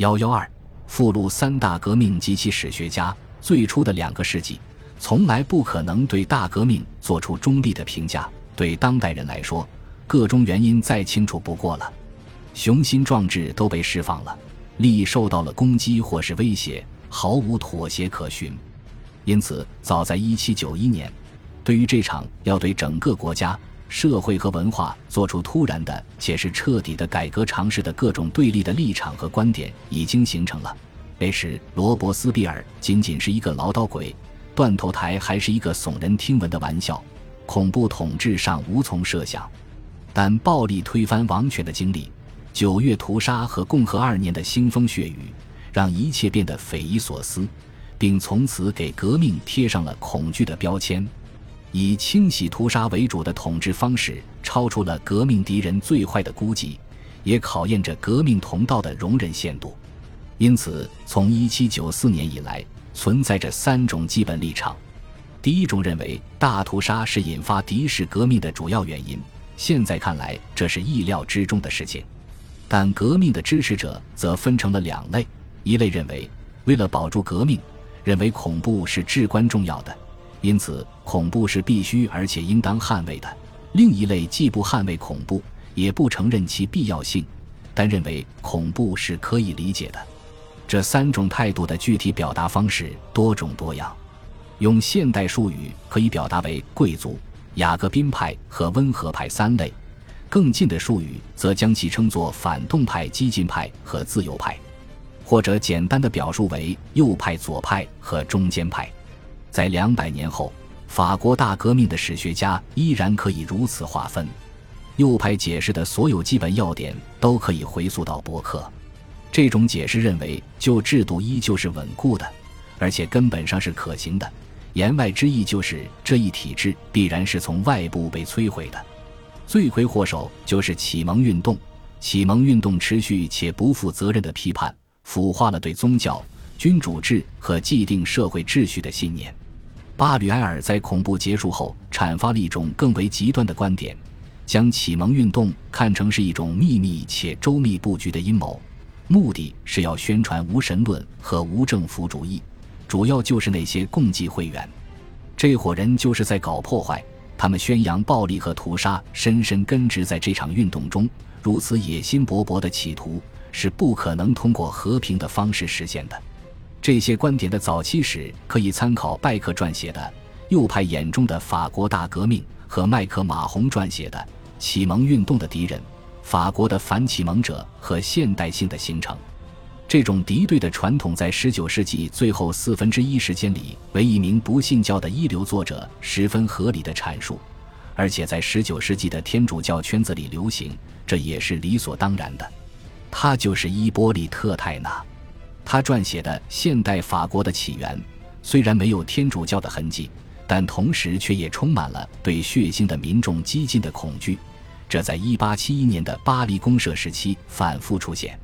幺幺二附录三大革命及其史学家。最初的两个世纪，从来不可能对大革命做出中立的评价。对当代人来说，各种原因再清楚不过了。雄心壮志都被释放了，利益受到了攻击或是威胁，毫无妥协可循。因此，早在一七九一年，对于这场要对整个国家、社会和文化做出突然的且是彻底的改革尝试的各种对立的立场和观点已经形成了。那时，罗伯斯庇尔仅仅是一个唠叨鬼，断头台还是一个耸人听闻的玩笑，恐怖统治尚无从设想。但暴力推翻王权的经历，九月屠杀和共和二年的腥风血雨，让一切变得匪夷所思，并从此给革命贴上了恐惧的标签。以清洗屠杀为主的统治方式，超出了革命敌人最坏的估计，也考验着革命同道的容忍限度。因此，从1794年以来，存在着三种基本立场。第一种认为大屠杀是引发敌视革命的主要原因，现在看来这是意料之中的事情。但革命的支持者则分成了两类：一类认为为了保住革命，认为恐怖是至关重要的，因此恐怖是必须而且应当捍卫的；另一类既不捍卫恐怖，也不承认其必要性，但认为恐怖是可以理解的。这三种态度的具体表达方式多种多样，用现代术语可以表达为贵族、雅各宾派和温和派三类；更近的术语则将其称作反动派、激进派和自由派，或者简单的表述为右派、左派和中间派。在两百年后，法国大革命的史学家依然可以如此划分。右派解释的所有基本要点都可以回溯到伯克。这种解释认为，旧制度依旧是稳固的，而且根本上是可行的。言外之意就是，这一体制必然是从外部被摧毁的。罪魁祸首就是启蒙运动。启蒙运动持续且不负责任的批判，腐化了对宗教、君主制和既定社会秩序的信念。巴吕埃尔在恐怖结束后，阐发了一种更为极端的观点，将启蒙运动看成是一种秘密且周密布局的阴谋。目的是要宣传无神论和无政府主义，主要就是那些共济会员，这伙人就是在搞破坏。他们宣扬暴力和屠杀，深深根植在这场运动中。如此野心勃勃的企图是不可能通过和平的方式实现的。这些观点的早期史可以参考拜克撰写的《右派眼中的法国大革命》和麦克马洪撰写的《启蒙运动的敌人》。法国的反启蒙者和现代性的形成，这种敌对的传统在十九世纪最后四分之一时间里为一名不信教的一流作者十分合理的阐述，而且在十九世纪的天主教圈子里流行，这也是理所当然的。他就是伊波利特·泰纳，他撰写的《现代法国的起源》虽然没有天主教的痕迹，但同时却也充满了对血腥的民众激进的恐惧。这在1871年的巴黎公社时期反复出现。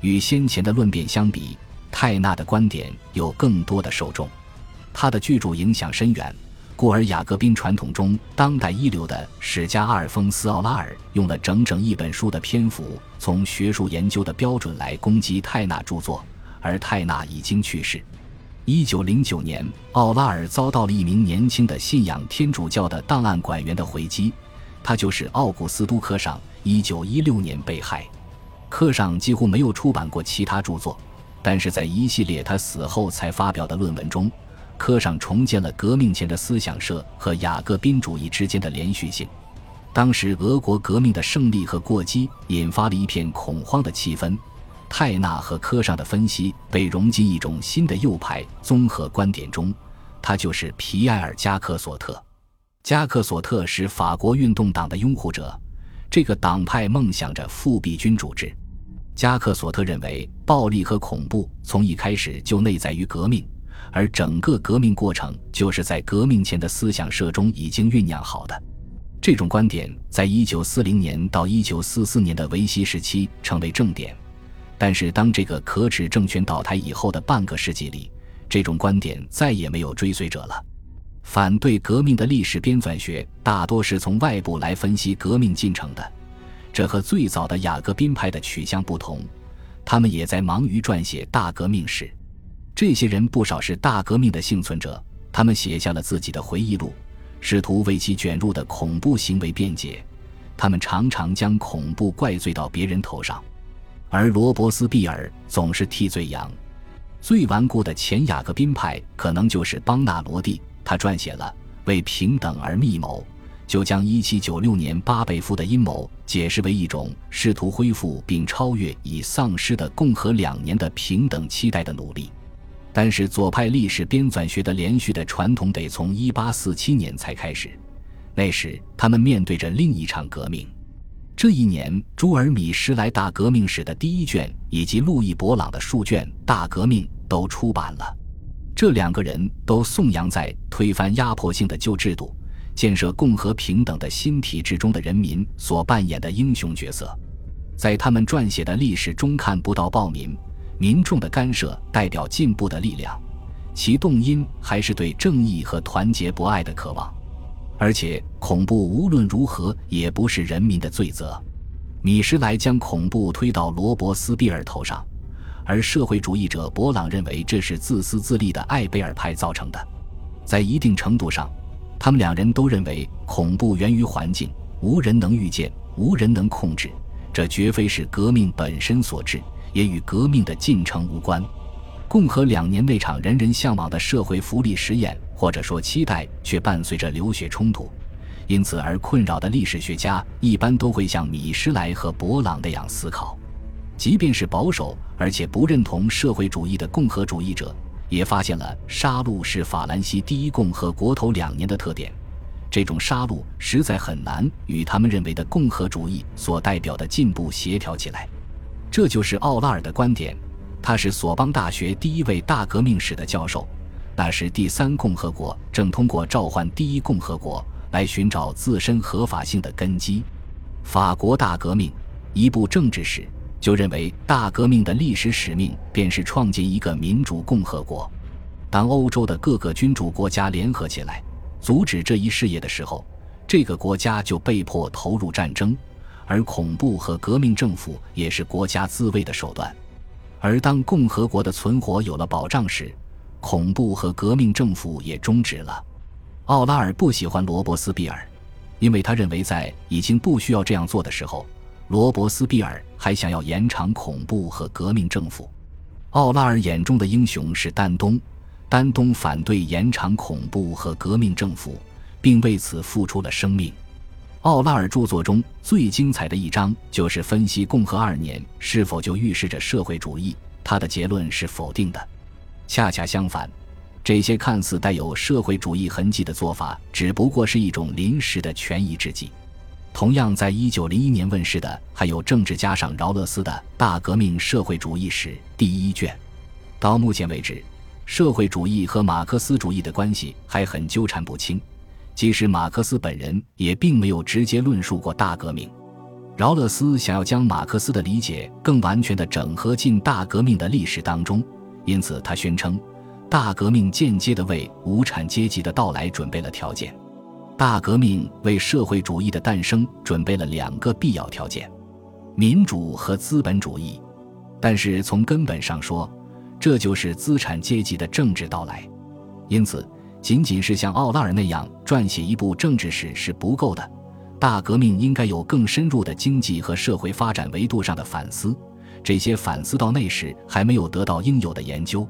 与先前的论辩相比，泰纳的观点有更多的受众。他的巨著影响深远，故而雅各宾传统中当代一流的史家阿尔丰斯·奥拉尔用了整整一本书的篇幅，从学术研究的标准来攻击泰纳著作。而泰纳已经去世。1909年，奥拉尔遭到了一名年轻的信仰天主教的档案馆员的回击。他就是奥古斯都·科尚，一九一六年被害。科尚几乎没有出版过其他著作，但是在一系列他死后才发表的论文中，科尚重建了革命前的思想社和雅各宾主义之间的连续性。当时俄国革命的胜利和过激引发了一片恐慌的气氛。泰纳和科尚的分析被融进一种新的右派综合观点中，他就是皮埃尔·加克索特。加克索特是法国运动党的拥护者，这个党派梦想着复辟君主制。加克索特认为，暴力和恐怖从一开始就内在于革命，而整个革命过程就是在革命前的思想社中已经酝酿好的。这种观点在1940年到1944年的维希时期成为正点，但是当这个可耻政权倒台以后的半个世纪里，这种观点再也没有追随者了。反对革命的历史编纂学大多是从外部来分析革命进程的，这和最早的雅各宾派的取向不同。他们也在忙于撰写大革命史。这些人不少是大革命的幸存者，他们写下了自己的回忆录，试图为其卷入的恐怖行为辩解。他们常常将恐怖怪罪到别人头上，而罗伯斯庇尔总是替罪羊。最顽固的前雅各宾派可能就是邦纳罗蒂，他撰写了《为平等而密谋》，就将1796年巴贝夫的阴谋解释为一种试图恢复并超越已丧失的共和两年的平等期待的努力。但是，左派历史编纂学的连续的传统得从1847年才开始。那时，他们面对着另一场革命。这一年，朱尔米施莱大革命史的第一卷以及路易博朗的数卷《大革命》都出版了。这两个人都颂扬在推翻压迫性的旧制度、建设共和平等的新体制中的人民所扮演的英雄角色。在他们撰写的历史中，看不到暴民、民众的干涉代表进步的力量，其动因还是对正义和团结博爱的渴望。而且，恐怖无论如何也不是人民的罪责。米什莱将恐怖推到罗伯斯庇尔头上，而社会主义者博朗认为这是自私自利的艾贝尔派造成的。在一定程度上，他们两人都认为恐怖源于环境，无人能预见，无人能控制。这绝非是革命本身所致，也与革命的进程无关。共和两年那场人人向往的社会福利实验。或者说期待，却伴随着流血冲突，因此而困扰的历史学家一般都会像米什莱和勃朗那样思考。即便是保守而且不认同社会主义的共和主义者，也发现了杀戮是法兰西第一共和国头两年的特点。这种杀戮实在很难与他们认为的共和主义所代表的进步协调起来。这就是奥拉尔的观点，他是索邦大学第一位大革命史的教授。那时，第三共和国正通过召唤第一共和国来寻找自身合法性的根基。法国大革命一部政治史就认为，大革命的历史使命便是创建一个民主共和国。当欧洲的各个君主国家联合起来阻止这一事业的时候，这个国家就被迫投入战争，而恐怖和革命政府也是国家自卫的手段。而当共和国的存活有了保障时，恐怖和革命政府也终止了。奥拉尔不喜欢罗伯斯庇尔，因为他认为在已经不需要这样做的时候，罗伯斯庇尔还想要延长恐怖和革命政府。奥拉尔眼中的英雄是丹东，丹东反对延长恐怖和革命政府，并为此付出了生命。奥拉尔著作中最精彩的一章就是分析共和二年是否就预示着社会主义，他的结论是否定的。恰恰相反，这些看似带有社会主义痕迹的做法，只不过是一种临时的权宜之计。同样，在一九零一年问世的还有政治家上饶勒斯的《大革命社会主义史》第一卷。到目前为止，社会主义和马克思主义的关系还很纠缠不清。即使马克思本人也并没有直接论述过大革命，饶勒斯想要将马克思的理解更完全的整合进大革命的历史当中。因此，他宣称，大革命间接地为无产阶级的到来准备了条件。大革命为社会主义的诞生准备了两个必要条件：民主和资本主义。但是从根本上说，这就是资产阶级的政治到来。因此，仅仅是像奥拉尔那样撰写一部政治史是不够的。大革命应该有更深入的经济和社会发展维度上的反思。这些反思到那时还没有得到应有的研究。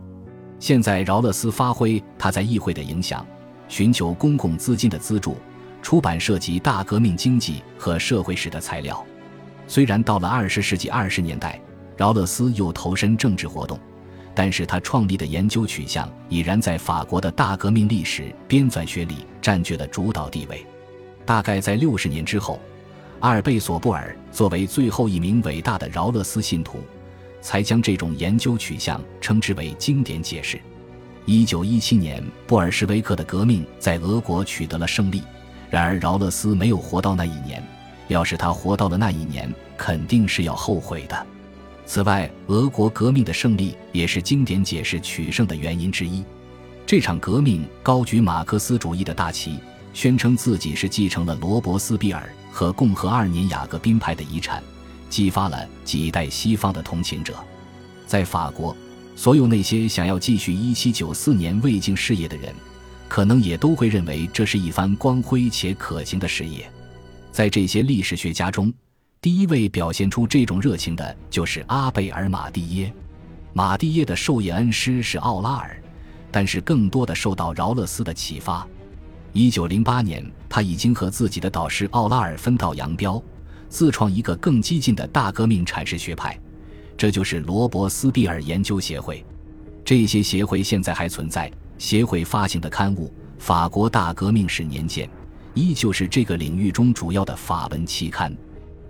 现在饶勒斯发挥他在议会的影响，寻求公共资金的资助，出版涉及大革命经济和社会史的材料。虽然到了二十世纪二十年代，饶勒斯又投身政治活动，但是他创立的研究取向已然在法国的大革命历史编纂学里占据了主导地位。大概在六十年之后。阿尔贝索布尔作为最后一名伟大的饶勒斯信徒，才将这种研究取向称之为经典解释。一九一七年，布尔什维克的革命在俄国取得了胜利，然而饶勒斯没有活到那一年。要是他活到了那一年，肯定是要后悔的。此外，俄国革命的胜利也是经典解释取胜的原因之一。这场革命高举马克思主义的大旗，宣称自己是继承了罗伯斯庇尔。和共和二年雅各宾派的遗产，激发了几代西方的同情者。在法国，所有那些想要继续1794年魏晋事业的人，可能也都会认为这是一番光辉且可行的事业。在这些历史学家中，第一位表现出这种热情的就是阿贝尔马蒂耶。马蒂耶的授业恩师是奥拉尔，但是更多的受到饶勒斯的启发。1908年，他已经和自己的导师奥拉尔分道扬镳，自创一个更激进的大革命阐释学派，这就是罗伯斯庇尔研究协会。这些协会现在还存在，协会发行的刊物《法国大革命史年鉴》依旧是这个领域中主要的法文期刊。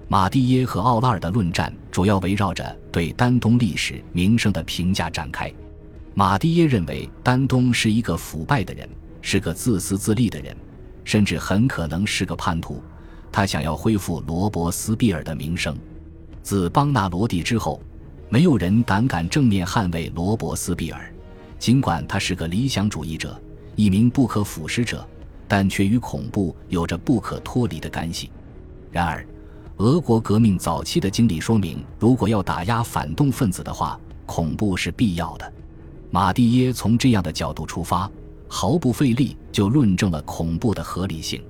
马蒂耶和奥拉尔的论战主要围绕着对丹东历史名声的评价展开。马蒂耶认为丹东是一个腐败的人。是个自私自利的人，甚至很可能是个叛徒。他想要恢复罗伯斯庇尔的名声。自邦纳罗蒂之后，没有人胆敢正面捍卫罗伯斯庇尔。尽管他是个理想主义者，一名不可腐蚀者，但却与恐怖有着不可脱离的干系。然而，俄国革命早期的经历说明，如果要打压反动分子的话，恐怖是必要的。马蒂耶从这样的角度出发。毫不费力就论证了恐怖的合理性。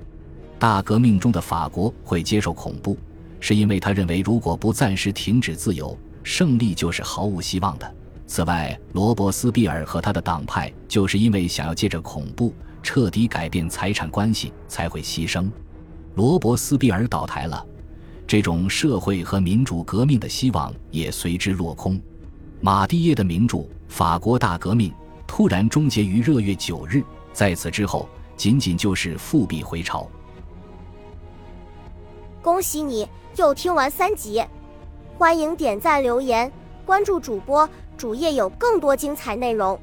大革命中的法国会接受恐怖，是因为他认为如果不暂时停止自由，胜利就是毫无希望的。此外，罗伯斯庇尔和他的党派就是因为想要借着恐怖彻底改变财产关系才会牺牲。罗伯斯庇尔倒台了，这种社会和民主革命的希望也随之落空。马蒂耶的名著《法国大革命》。突然终结于热月九日，在此之后，仅仅就是复辟回朝。恭喜你又听完三集，欢迎点赞、留言、关注主播，主页有更多精彩内容。